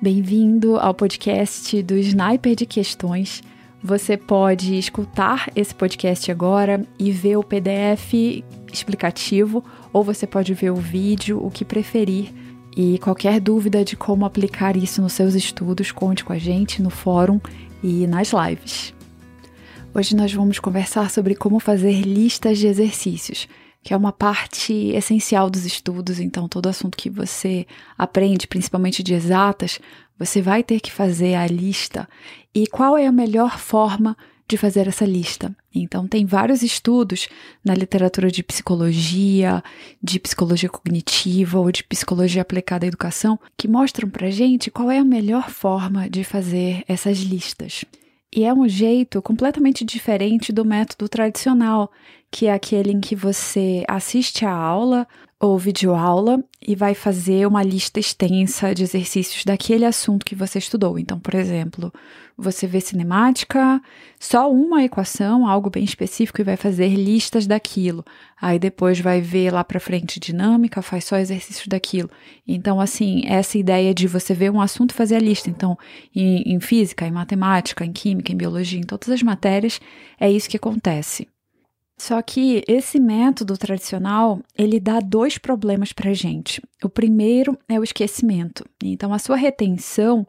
Bem-vindo ao podcast do Sniper de Questões. Você pode escutar esse podcast agora e ver o PDF explicativo, ou você pode ver o vídeo, o que preferir. E qualquer dúvida de como aplicar isso nos seus estudos, conte com a gente no fórum e nas lives. Hoje nós vamos conversar sobre como fazer listas de exercícios que é uma parte essencial dos estudos, então todo assunto que você aprende, principalmente de exatas, você vai ter que fazer a lista. E qual é a melhor forma de fazer essa lista? Então tem vários estudos na literatura de psicologia, de psicologia cognitiva ou de psicologia aplicada à educação que mostram pra gente qual é a melhor forma de fazer essas listas. E é um jeito completamente diferente do método tradicional, que é aquele em que você assiste a aula ou videoaula e vai fazer uma lista extensa de exercícios daquele assunto que você estudou. Então, por exemplo, você vê cinemática, só uma equação, algo bem específico, e vai fazer listas daquilo. Aí depois vai ver lá para frente dinâmica, faz só exercícios daquilo. Então, assim, essa ideia de você ver um assunto e fazer a lista. Então, em, em física, em matemática, em química, em biologia, em todas as matérias, é isso que acontece. Só que esse método tradicional, ele dá dois problemas para gente. O primeiro é o esquecimento. Então, a sua retenção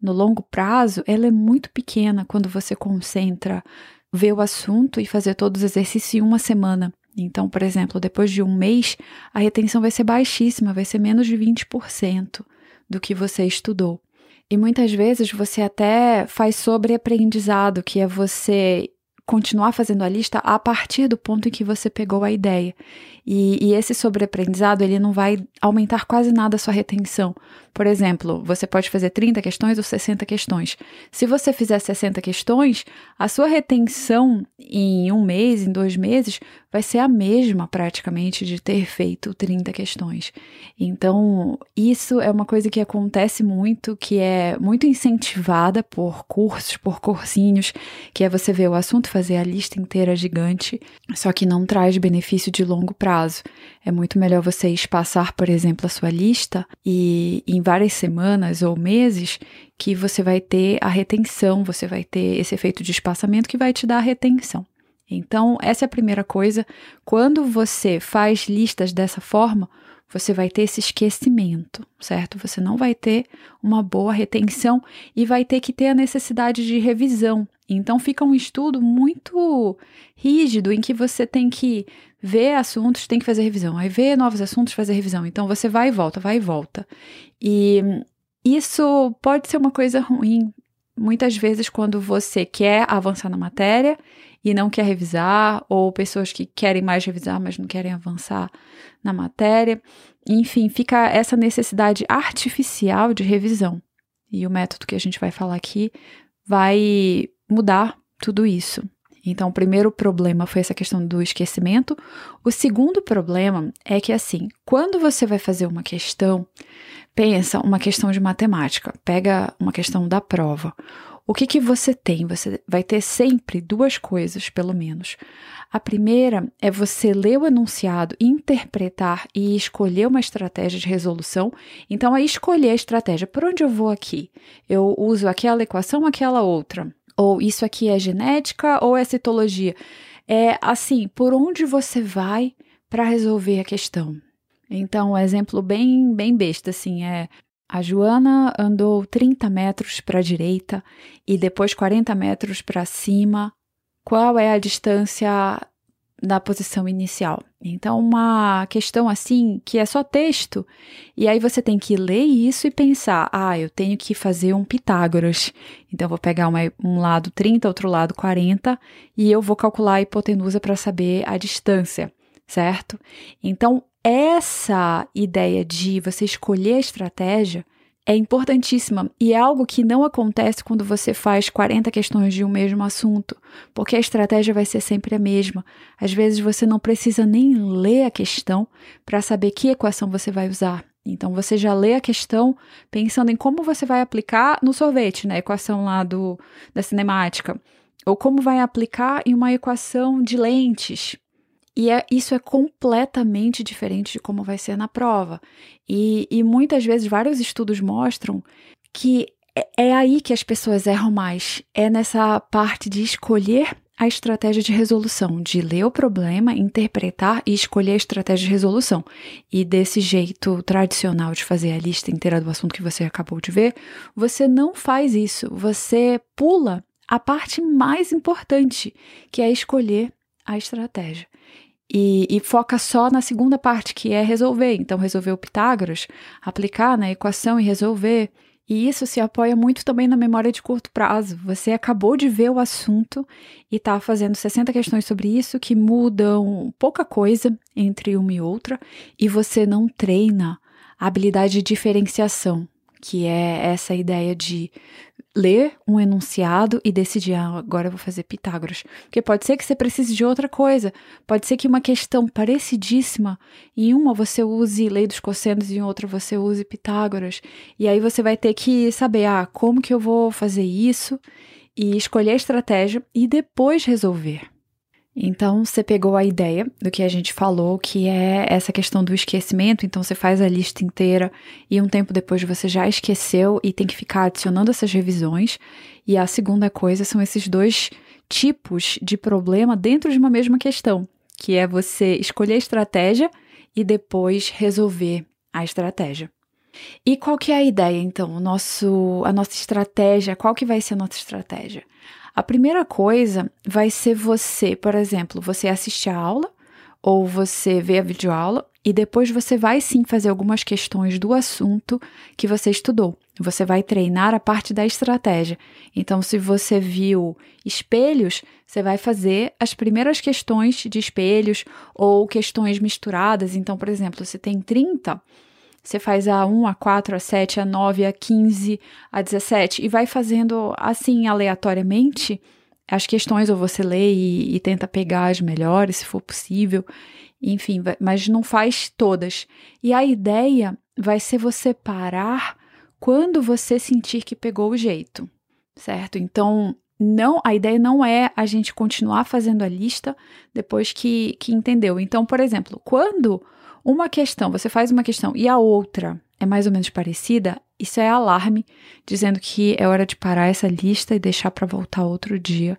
no longo prazo, ela é muito pequena quando você concentra ver o assunto e fazer todos os exercícios em uma semana. Então, por exemplo, depois de um mês, a retenção vai ser baixíssima, vai ser menos de 20% do que você estudou. E muitas vezes você até faz sobreaprendizado, que é você continuar fazendo a lista a partir do ponto em que você pegou a ideia. E, e esse sobreaprendizado, ele não vai aumentar quase nada a sua retenção. Por exemplo, você pode fazer 30 questões ou 60 questões. Se você fizer 60 questões, a sua retenção em um mês, em dois meses, vai ser a mesma praticamente de ter feito 30 questões. Então, isso é uma coisa que acontece muito, que é muito incentivada por cursos, por cursinhos, que é você ver o assunto, fazer a lista inteira gigante, só que não traz benefício de longo prazo. É muito melhor você espaçar, por exemplo, a sua lista e em várias semanas ou meses que você vai ter a retenção, você vai ter esse efeito de espaçamento que vai te dar a retenção. Então, essa é a primeira coisa. Quando você faz listas dessa forma, você vai ter esse esquecimento, certo? Você não vai ter uma boa retenção e vai ter que ter a necessidade de revisão. Então fica um estudo muito rígido em que você tem que ver assuntos, tem que fazer revisão, aí ver novos assuntos, fazer revisão. Então você vai e volta, vai e volta. E isso pode ser uma coisa ruim muitas vezes quando você quer avançar na matéria e não quer revisar, ou pessoas que querem mais revisar, mas não querem avançar na matéria. Enfim, fica essa necessidade artificial de revisão. E o método que a gente vai falar aqui vai mudar tudo isso. Então, o primeiro problema foi essa questão do esquecimento. O segundo problema é que, assim, quando você vai fazer uma questão, pensa uma questão de matemática, pega uma questão da prova. O que, que você tem? Você vai ter sempre duas coisas, pelo menos. A primeira é você ler o enunciado, interpretar e escolher uma estratégia de resolução. Então, é escolher a estratégia. Por onde eu vou aqui? Eu uso aquela equação ou aquela outra? Ou isso aqui é genética ou é citologia? É assim, por onde você vai para resolver a questão? Então, um exemplo bem, bem besta, assim, é a Joana andou 30 metros para a direita e depois 40 metros para cima. Qual é a distância da posição inicial? Então, uma questão assim que é só texto, e aí você tem que ler isso e pensar: ah, eu tenho que fazer um Pitágoras. Então, vou pegar uma, um lado 30, outro lado 40, e eu vou calcular a hipotenusa para saber a distância, certo? Então, essa ideia de você escolher a estratégia é importantíssima e é algo que não acontece quando você faz 40 questões de um mesmo assunto, porque a estratégia vai ser sempre a mesma. Às vezes você não precisa nem ler a questão para saber que equação você vai usar. Então você já lê a questão pensando em como você vai aplicar no sorvete, na né? equação lá do, da cinemática, ou como vai aplicar em uma equação de lentes. E é, isso é completamente diferente de como vai ser na prova. E, e muitas vezes vários estudos mostram que é, é aí que as pessoas erram mais, é nessa parte de escolher a estratégia de resolução, de ler o problema, interpretar e escolher a estratégia de resolução. E desse jeito tradicional de fazer a lista inteira do assunto que você acabou de ver, você não faz isso. Você pula a parte mais importante, que é escolher a estratégia. E, e, foca só na segunda parte, que é resolver. Então, resolver o Pitágoras, aplicar na equação e resolver. E isso se apoia muito também na memória de curto prazo. Você acabou de ver o assunto e está fazendo 60 questões sobre isso que mudam pouca coisa entre uma e outra, e você não treina a habilidade de diferenciação, que é essa ideia de ler um enunciado e decidir, ah, agora eu vou fazer Pitágoras. Porque pode ser que você precise de outra coisa. Pode ser que uma questão parecidíssima, em uma você use lei dos cossenos e em outra você use Pitágoras. E aí você vai ter que saber, ah, como que eu vou fazer isso? E escolher a estratégia e depois resolver. Então, você pegou a ideia do que a gente falou, que é essa questão do esquecimento. Então, você faz a lista inteira e um tempo depois você já esqueceu e tem que ficar adicionando essas revisões. E a segunda coisa são esses dois tipos de problema dentro de uma mesma questão, que é você escolher a estratégia e depois resolver a estratégia. E qual que é a ideia, então? O nosso, a nossa estratégia, qual que vai ser a nossa estratégia? A primeira coisa vai ser você, por exemplo, você assistir a aula ou você ver a videoaula e depois você vai sim fazer algumas questões do assunto que você estudou. Você vai treinar a parte da estratégia. Então, se você viu espelhos, você vai fazer as primeiras questões de espelhos ou questões misturadas. Então, por exemplo, se tem 30, você faz a 1, a 4, a 7, a 9, a 15, a 17 e vai fazendo assim aleatoriamente as questões, ou você lê e, e tenta pegar as melhores, se for possível. Enfim, mas não faz todas. E a ideia vai ser você parar quando você sentir que pegou o jeito, certo? Então, não, a ideia não é a gente continuar fazendo a lista depois que, que entendeu. Então, por exemplo, quando uma questão, você faz uma questão e a outra é mais ou menos parecida, isso é alarme dizendo que é hora de parar essa lista e deixar para voltar outro dia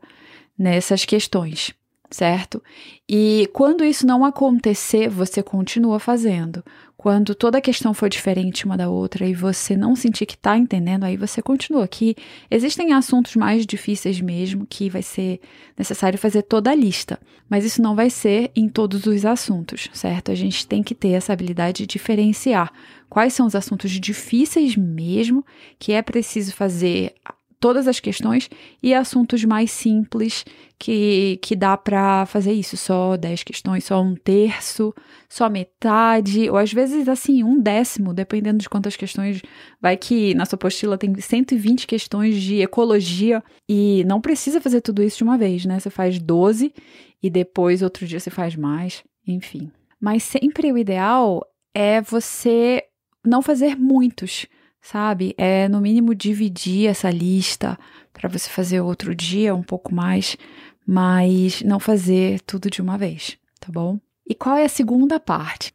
nessas questões, certo? E quando isso não acontecer, você continua fazendo. Quando toda a questão for diferente uma da outra e você não sentir que está entendendo, aí você continua. aqui. existem assuntos mais difíceis mesmo que vai ser necessário fazer toda a lista, mas isso não vai ser em todos os assuntos, certo? A gente tem que ter essa habilidade de diferenciar quais são os assuntos difíceis mesmo que é preciso fazer todas as questões e assuntos mais simples que, que dá para fazer isso, só 10 questões, só um terço, só metade, ou às vezes assim, um décimo, dependendo de quantas questões. Vai que na sua apostila tem 120 questões de ecologia e não precisa fazer tudo isso de uma vez, né? Você faz 12 e depois outro dia você faz mais, enfim. Mas sempre o ideal é você não fazer muitos sabe? É no mínimo dividir essa lista para você fazer outro dia um pouco mais, mas não fazer tudo de uma vez, tá bom? E qual é a segunda parte?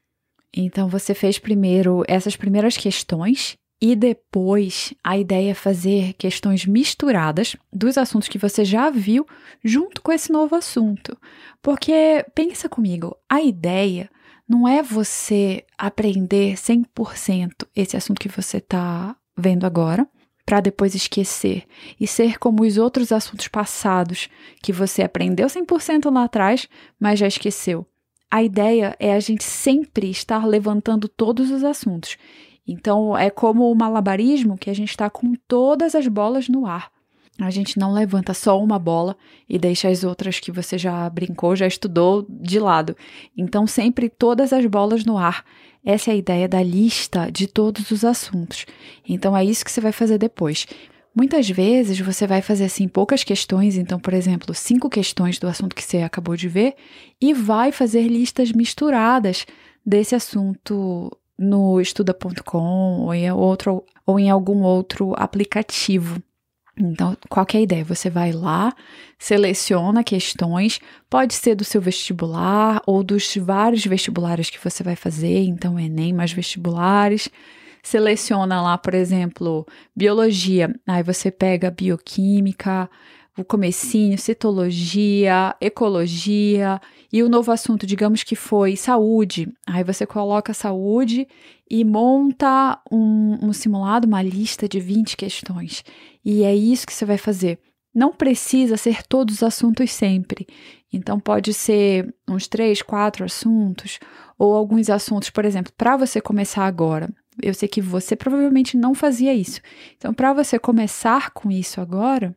Então você fez primeiro essas primeiras questões e depois a ideia é fazer questões misturadas dos assuntos que você já viu junto com esse novo assunto. Porque pensa comigo, a ideia não é você aprender 100% esse assunto que você está vendo agora, para depois esquecer e ser como os outros assuntos passados que você aprendeu 100% lá atrás, mas já esqueceu. A ideia é a gente sempre estar levantando todos os assuntos. Então, é como o malabarismo que a gente está com todas as bolas no ar. A gente não levanta só uma bola e deixa as outras que você já brincou, já estudou de lado. Então, sempre todas as bolas no ar. Essa é a ideia da lista de todos os assuntos. Então, é isso que você vai fazer depois. Muitas vezes você vai fazer assim poucas questões, então, por exemplo, cinco questões do assunto que você acabou de ver, e vai fazer listas misturadas desse assunto no estuda.com ou em ou em algum outro aplicativo. Então, qual é a ideia? Você vai lá, seleciona questões, pode ser do seu vestibular ou dos vários vestibulares que você vai fazer, então Enem mais vestibulares. seleciona lá, por exemplo, biologia, aí você pega bioquímica, o comecinho, citologia, ecologia e o novo assunto, digamos que foi saúde. Aí você coloca saúde e monta um, um simulado, uma lista de 20 questões. E é isso que você vai fazer. Não precisa ser todos os assuntos sempre. Então, pode ser uns três, quatro assuntos, ou alguns assuntos, por exemplo, para você começar agora. Eu sei que você provavelmente não fazia isso. Então, para você começar com isso agora,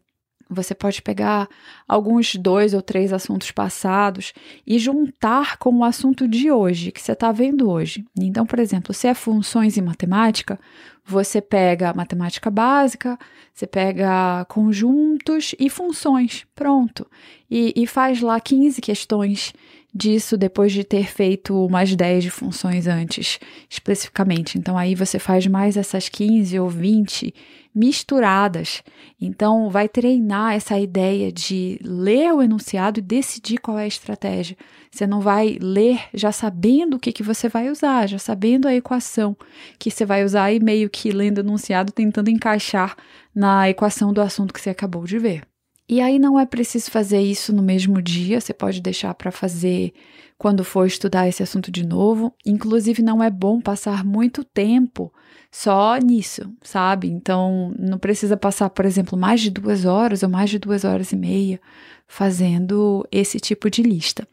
você pode pegar alguns dois ou três assuntos passados e juntar com o assunto de hoje, que você está vendo hoje. Então, por exemplo, se é funções em matemática, você pega matemática básica, você pega conjuntos e funções, pronto. E, e faz lá 15 questões disso depois de ter feito umas 10 de funções antes, especificamente. Então, aí você faz mais essas 15 ou 20 misturadas. Então, vai treinar essa ideia de ler o enunciado e decidir qual é a estratégia. Você não vai ler já sabendo o que, que você vai usar, já sabendo a equação que você vai usar e meio que lendo o enunciado, tentando encaixar na equação do assunto que você acabou de ver. E aí não é preciso fazer isso no mesmo dia, você pode deixar para fazer quando for estudar esse assunto de novo. Inclusive, não é bom passar muito tempo só nisso, sabe? Então, não precisa passar, por exemplo, mais de duas horas ou mais de duas horas e meia fazendo esse tipo de lista.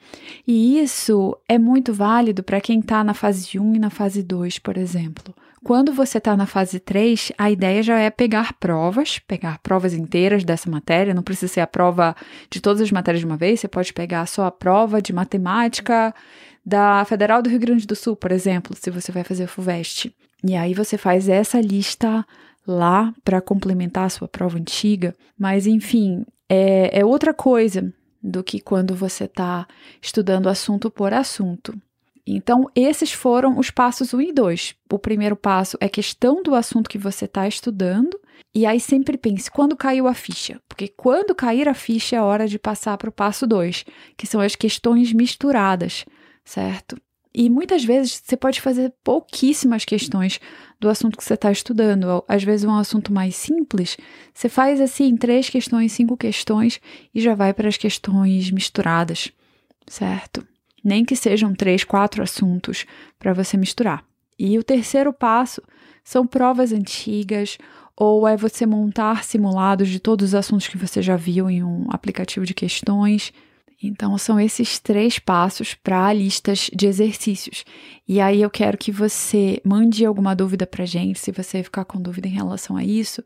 E isso é muito válido para quem está na fase 1 e na fase 2, por exemplo. Quando você está na fase 3, a ideia já é pegar provas, pegar provas inteiras dessa matéria, não precisa ser a prova de todas as matérias de uma vez, você pode pegar só a prova de matemática da Federal do Rio Grande do Sul, por exemplo, se você vai fazer o FUVEST. E aí você faz essa lista lá para complementar a sua prova antiga, mas enfim, é, é outra coisa do que quando você está estudando assunto por assunto. Então, esses foram os passos 1 e 2. O primeiro passo é questão do assunto que você está estudando. E aí sempre pense quando caiu a ficha. Porque quando cair a ficha é hora de passar para o passo 2, que são as questões misturadas, certo? E muitas vezes você pode fazer pouquíssimas questões do assunto que você está estudando. Às vezes um assunto mais simples, você faz assim três questões, cinco questões e já vai para as questões misturadas, certo? Nem que sejam três, quatro assuntos para você misturar. E o terceiro passo são provas antigas ou é você montar simulados de todos os assuntos que você já viu em um aplicativo de questões. Então, são esses três passos para listas de exercícios. E aí, eu quero que você mande alguma dúvida para gente, se você ficar com dúvida em relação a isso.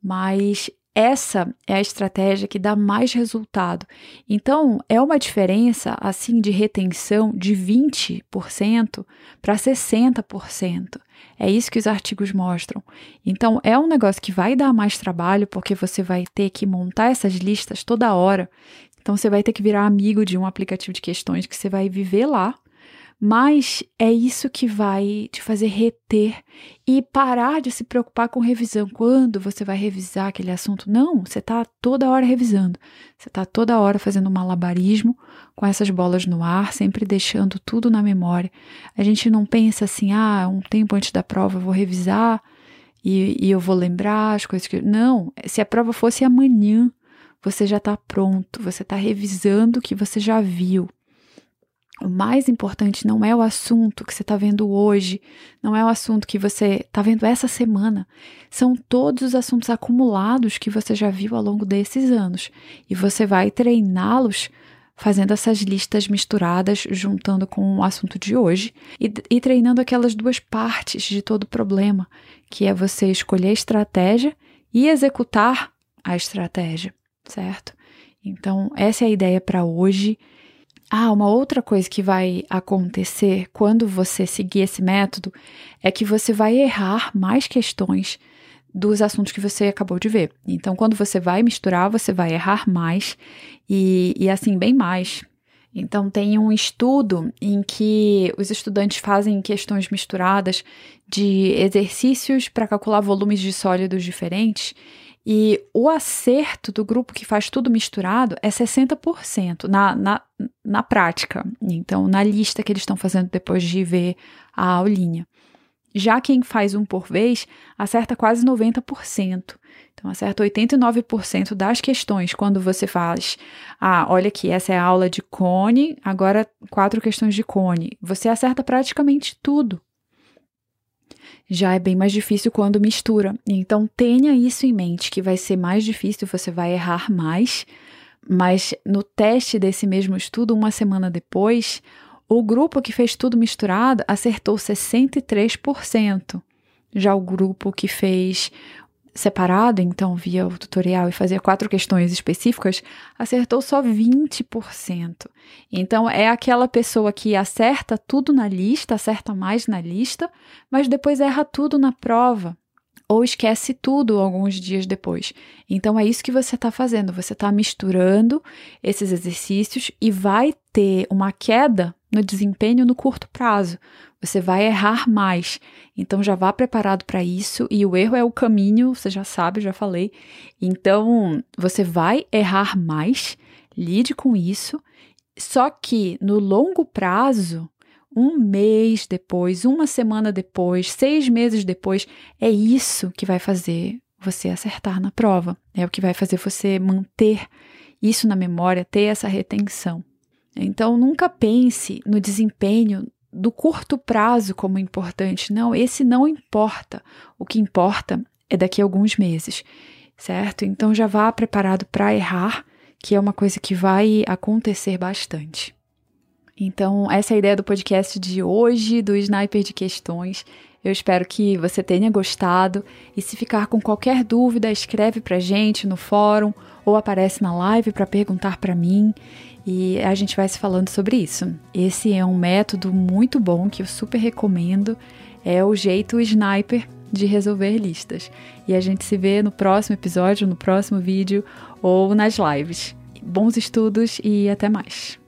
Mas essa é a estratégia que dá mais resultado. Então, é uma diferença assim de retenção de 20% para 60%. É isso que os artigos mostram. Então, é um negócio que vai dar mais trabalho porque você vai ter que montar essas listas toda hora. Então você vai ter que virar amigo de um aplicativo de questões que você vai viver lá, mas é isso que vai te fazer reter e parar de se preocupar com revisão. Quando você vai revisar aquele assunto? Não, você está toda hora revisando. Você está toda hora fazendo malabarismo com essas bolas no ar, sempre deixando tudo na memória. A gente não pensa assim, ah, um tempo antes da prova eu vou revisar e, e eu vou lembrar as coisas que. Não, se a prova fosse amanhã, você já está pronto, você está revisando o que você já viu. O mais importante não é o assunto que você está vendo hoje, não é o assunto que você está vendo essa semana. São todos os assuntos acumulados que você já viu ao longo desses anos. E você vai treiná-los fazendo essas listas misturadas, juntando com o assunto de hoje e, e treinando aquelas duas partes de todo o problema, que é você escolher a estratégia e executar a estratégia certo? Então, essa é a ideia para hoje. Ah, uma outra coisa que vai acontecer quando você seguir esse método é que você vai errar mais questões dos assuntos que você acabou de ver. Então, quando você vai misturar, você vai errar mais e, e assim, bem mais. Então, tem um estudo em que os estudantes fazem questões misturadas de exercícios para calcular volumes de sólidos diferentes e o acerto do grupo que faz tudo misturado é 60% na, na, na prática. Então, na lista que eles estão fazendo depois de ver a aulinha. Já quem faz um por vez acerta quase 90%. Então, acerta 89% das questões quando você faz. Ah, olha aqui, essa é a aula de cone, agora quatro questões de cone. Você acerta praticamente tudo. Já é bem mais difícil quando mistura. Então, tenha isso em mente, que vai ser mais difícil, você vai errar mais. Mas no teste desse mesmo estudo, uma semana depois, o grupo que fez tudo misturado acertou 63%. Já o grupo que fez separado, então via o tutorial e fazia quatro questões específicas, acertou só 20%. Então é aquela pessoa que acerta tudo na lista, acerta mais na lista, mas depois erra tudo na prova ou esquece tudo alguns dias depois. Então é isso que você está fazendo, você está misturando esses exercícios e vai ter uma queda no desempenho no curto prazo. Você vai errar mais. Então já vá preparado para isso e o erro é o caminho, você já sabe, já falei. Então você vai errar mais, lide com isso. Só que no longo prazo, um mês depois, uma semana depois, seis meses depois, é isso que vai fazer você acertar na prova. É o que vai fazer você manter isso na memória, ter essa retenção. Então, nunca pense no desempenho do curto prazo como importante. Não, esse não importa. O que importa é daqui a alguns meses, certo? Então, já vá preparado para errar, que é uma coisa que vai acontecer bastante. Então, essa é a ideia do podcast de hoje, do Sniper de Questões. Eu espero que você tenha gostado e se ficar com qualquer dúvida, escreve pra gente no fórum ou aparece na live para perguntar para mim e a gente vai se falando sobre isso. Esse é um método muito bom que eu super recomendo, é o jeito sniper de resolver listas. E a gente se vê no próximo episódio, no próximo vídeo ou nas lives. Bons estudos e até mais.